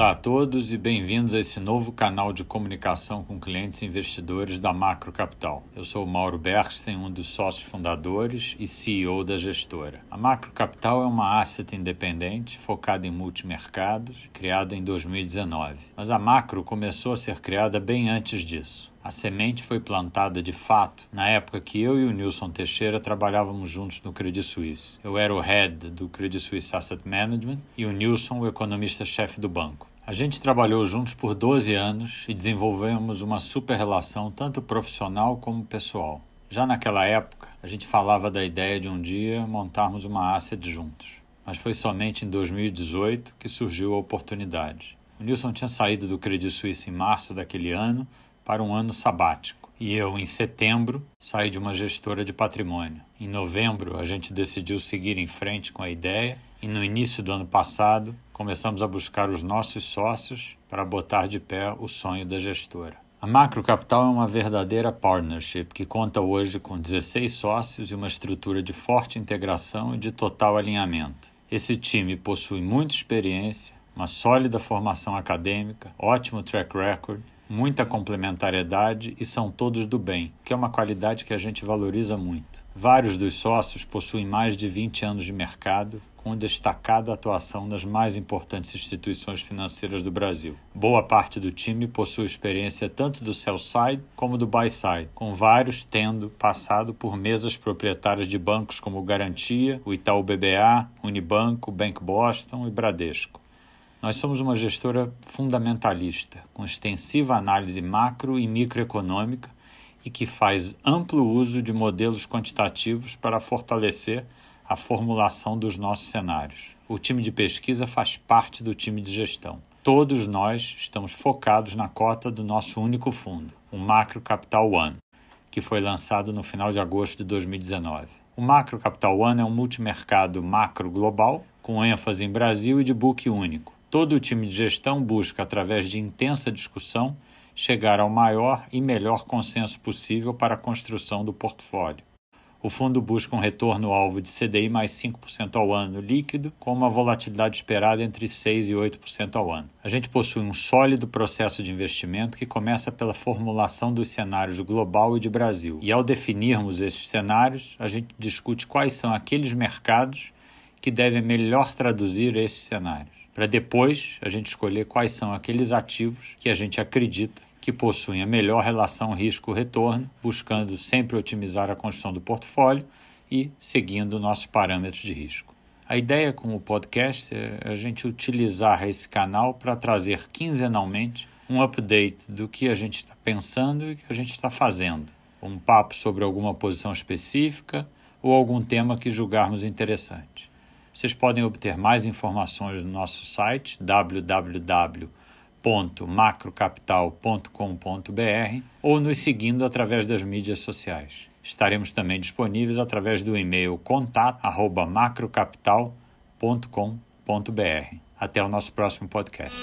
Olá a todos e bem-vindos a esse novo canal de comunicação com clientes e investidores da Macro Capital. Eu sou Mauro Bergsten, um dos sócios fundadores e CEO da gestora. A Macro Capital é uma asset independente focada em multimercados, criada em 2019. Mas a Macro começou a ser criada bem antes disso. A semente foi plantada de fato na época que eu e o Nilson Teixeira trabalhávamos juntos no Credit Suisse. Eu era o head do Credit Suisse Asset Management e o Nilson o economista-chefe do banco. A gente trabalhou juntos por 12 anos e desenvolvemos uma super relação, tanto profissional como pessoal. Já naquela época, a gente falava da ideia de um dia montarmos uma asset juntos. Mas foi somente em 2018 que surgiu a oportunidade. O Nilson tinha saído do Credit Suisse em março daquele ano para um ano sabático. E eu, em setembro, saí de uma gestora de patrimônio. Em novembro, a gente decidiu seguir em frente com a ideia e no início do ano passado começamos a buscar os nossos sócios para botar de pé o sonho da gestora. A Macro Capital é uma verdadeira partnership que conta hoje com 16 sócios e uma estrutura de forte integração e de total alinhamento. Esse time possui muita experiência, uma sólida formação acadêmica, ótimo track record muita complementariedade e são todos do bem, que é uma qualidade que a gente valoriza muito. Vários dos sócios possuem mais de 20 anos de mercado, com destacada atuação nas mais importantes instituições financeiras do Brasil. Boa parte do time possui experiência tanto do sell side como do buy side, com vários tendo passado por mesas proprietárias de bancos como Garantia, o Itaú BBA, Unibanco, Bank Boston e Bradesco. Nós somos uma gestora fundamentalista, com extensiva análise macro e microeconômica e que faz amplo uso de modelos quantitativos para fortalecer a formulação dos nossos cenários. O time de pesquisa faz parte do time de gestão. Todos nós estamos focados na cota do nosso único fundo, o Macro Capital One, que foi lançado no final de agosto de 2019. O Macro Capital One é um multimercado macro global, com ênfase em Brasil e de book único Todo o time de gestão busca, através de intensa discussão, chegar ao maior e melhor consenso possível para a construção do portfólio. O fundo busca um retorno-alvo de CDI mais 5% ao ano líquido, com uma volatilidade esperada entre 6% e 8% ao ano. A gente possui um sólido processo de investimento que começa pela formulação dos cenários global e de Brasil. E ao definirmos esses cenários, a gente discute quais são aqueles mercados que devem melhor traduzir esses cenários para depois a gente escolher quais são aqueles ativos que a gente acredita que possuem a melhor relação risco-retorno, buscando sempre otimizar a construção do portfólio e seguindo nossos parâmetros de risco. A ideia com o podcast é a gente utilizar esse canal para trazer quinzenalmente um update do que a gente está pensando e que a gente está fazendo. Um papo sobre alguma posição específica ou algum tema que julgarmos interessante. Vocês podem obter mais informações no nosso site www.macrocapital.com.br ou nos seguindo através das mídias sociais. Estaremos também disponíveis através do e-mail contato@macrocapital.com.br. Até o nosso próximo podcast.